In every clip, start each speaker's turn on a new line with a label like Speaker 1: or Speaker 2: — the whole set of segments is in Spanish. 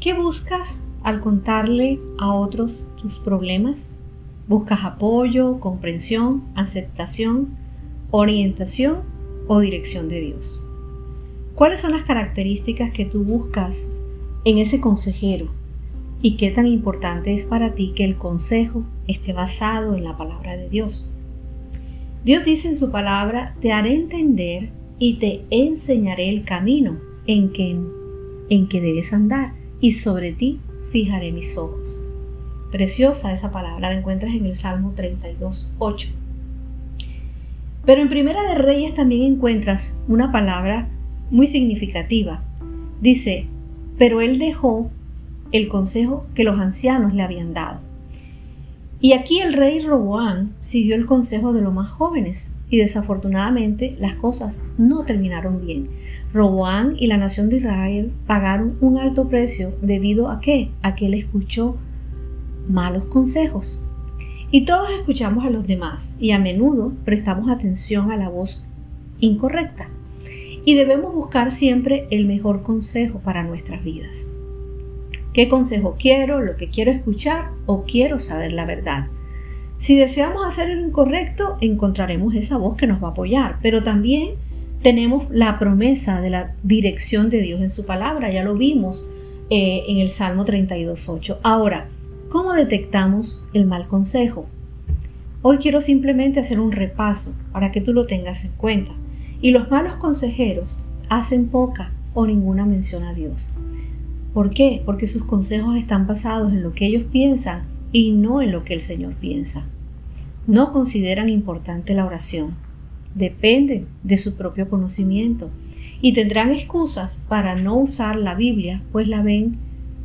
Speaker 1: ¿Qué buscas al contarle a otros tus problemas? ¿Buscas apoyo, comprensión, aceptación, orientación o dirección de Dios? ¿Cuáles son las características que tú buscas en ese consejero? ¿Y qué tan importante es para ti que el consejo esté basado en la palabra de Dios? Dios dice en su palabra, te haré entender y te enseñaré el camino en que, en que debes andar y sobre ti fijaré mis ojos. Preciosa esa palabra, la encuentras en el Salmo 32, 8. Pero en Primera de Reyes también encuentras una palabra muy significativa. Dice, pero él dejó el consejo que los ancianos le habían dado. Y aquí el rey Roboán siguió el consejo de los más jóvenes y desafortunadamente las cosas no terminaron bien. Roboán y la nación de Israel pagaron un alto precio debido a que él escuchó malos consejos. Y todos escuchamos a los demás y a menudo prestamos atención a la voz incorrecta. Y debemos buscar siempre el mejor consejo para nuestras vidas. ¿Qué consejo quiero? ¿Lo que quiero escuchar? ¿O quiero saber la verdad? Si deseamos hacer lo incorrecto, encontraremos esa voz que nos va a apoyar, pero también tenemos la promesa de la dirección de Dios en su palabra, ya lo vimos eh, en el Salmo 32.8. Ahora, ¿cómo detectamos el mal consejo? Hoy quiero simplemente hacer un repaso para que tú lo tengas en cuenta. Y los malos consejeros hacen poca o ninguna mención a Dios. ¿Por qué? Porque sus consejos están basados en lo que ellos piensan y no en lo que el Señor piensa. No consideran importante la oración dependen de su propio conocimiento y tendrán excusas para no usar la Biblia, pues la ven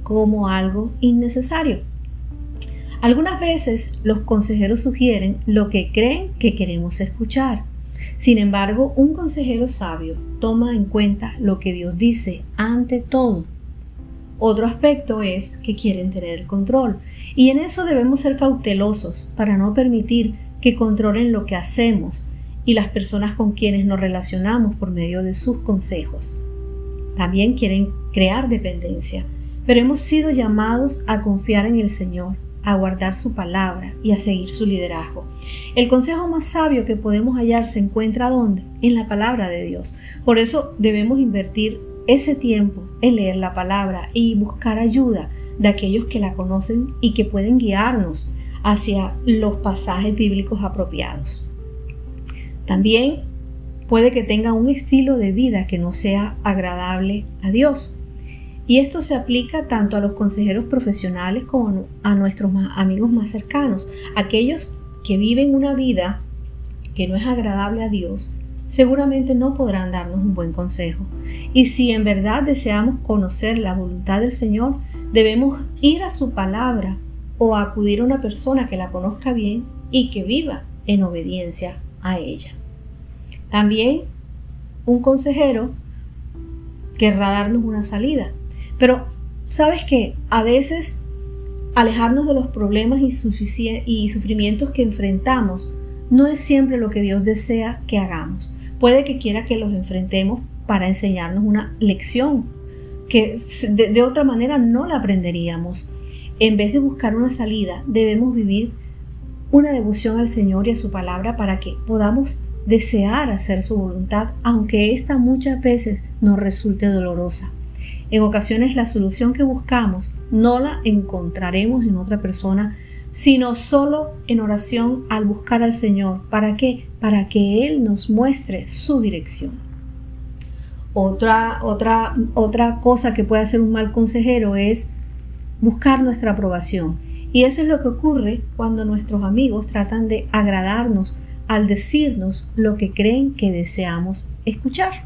Speaker 1: como algo innecesario. Algunas veces los consejeros sugieren lo que creen que queremos escuchar. Sin embargo, un consejero sabio toma en cuenta lo que Dios dice ante todo. Otro aspecto es que quieren tener el control y en eso debemos ser cautelosos para no permitir que controlen lo que hacemos y las personas con quienes nos relacionamos por medio de sus consejos. También quieren crear dependencia, pero hemos sido llamados a confiar en el Señor, a guardar su palabra y a seguir su liderazgo. El consejo más sabio que podemos hallar se encuentra ¿dónde? En la palabra de Dios. Por eso debemos invertir ese tiempo en leer la palabra y buscar ayuda de aquellos que la conocen y que pueden guiarnos hacia los pasajes bíblicos apropiados. También puede que tenga un estilo de vida que no sea agradable a Dios. Y esto se aplica tanto a los consejeros profesionales como a nuestros amigos más cercanos. Aquellos que viven una vida que no es agradable a Dios, seguramente no podrán darnos un buen consejo. Y si en verdad deseamos conocer la voluntad del Señor, debemos ir a su palabra o acudir a una persona que la conozca bien y que viva en obediencia a ella. También un consejero querrá darnos una salida. Pero, ¿sabes que A veces alejarnos de los problemas y, y sufrimientos que enfrentamos no es siempre lo que Dios desea que hagamos. Puede que quiera que los enfrentemos para enseñarnos una lección que de, de, otra manera no la aprenderíamos. En vez de buscar una salida, debemos vivir una devoción al Señor y a su palabra para que podamos desear hacer su voluntad, aunque ésta muchas veces nos resulte dolorosa. En ocasiones la solución que buscamos no la encontraremos en otra persona, sino solo en oración al buscar al Señor. ¿Para qué? Para que Él nos muestre su dirección. Otra, otra, otra cosa que puede hacer un mal consejero es buscar nuestra aprobación. Y eso es lo que ocurre cuando nuestros amigos tratan de agradarnos al decirnos lo que creen que deseamos escuchar.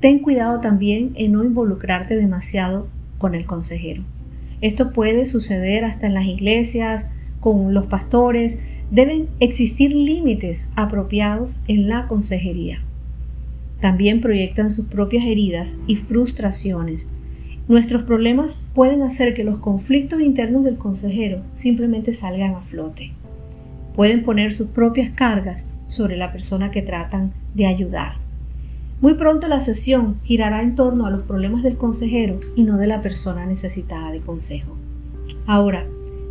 Speaker 1: Ten cuidado también en no involucrarte demasiado con el consejero. Esto puede suceder hasta en las iglesias, con los pastores. Deben existir límites apropiados en la consejería. También proyectan sus propias heridas y frustraciones Nuestros problemas pueden hacer que los conflictos internos del consejero simplemente salgan a flote. Pueden poner sus propias cargas sobre la persona que tratan de ayudar. Muy pronto la sesión girará en torno a los problemas del consejero y no de la persona necesitada de consejo. Ahora,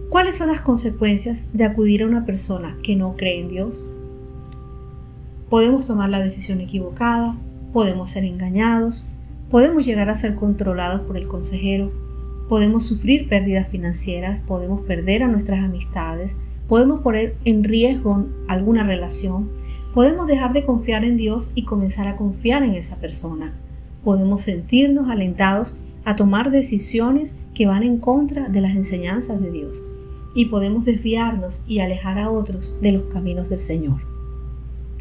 Speaker 1: ¿cuáles son las consecuencias de acudir a una persona que no cree en Dios? Podemos tomar la decisión equivocada, podemos ser engañados, podemos llegar a ser controlados por el consejero, podemos sufrir pérdidas financieras, podemos perder a nuestras amistades, podemos poner en riesgo alguna relación, podemos dejar de confiar en Dios y comenzar a confiar en esa persona. Podemos sentirnos alentados a tomar decisiones que van en contra de las enseñanzas de Dios y podemos desviarnos y alejar a otros de los caminos del Señor.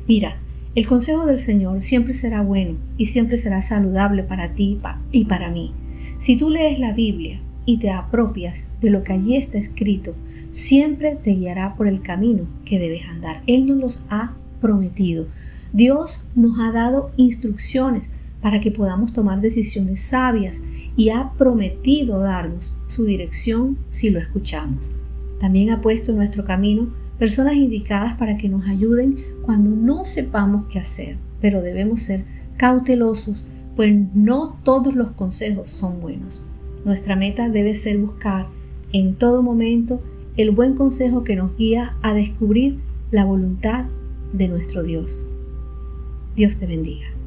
Speaker 1: Mira, el consejo del Señor siempre será bueno y siempre será saludable para ti y para mí. Si tú lees la Biblia y te apropias de lo que allí está escrito, siempre te guiará por el camino que debes andar. Él nos los ha prometido. Dios nos ha dado instrucciones para que podamos tomar decisiones sabias y ha prometido darnos su dirección si lo escuchamos. También ha puesto en nuestro camino personas indicadas para que nos ayuden cuando no sepamos qué hacer, pero debemos ser cautelosos, pues no todos los consejos son buenos. Nuestra meta debe ser buscar en todo momento el buen consejo que nos guía a descubrir la voluntad de nuestro Dios. Dios te bendiga.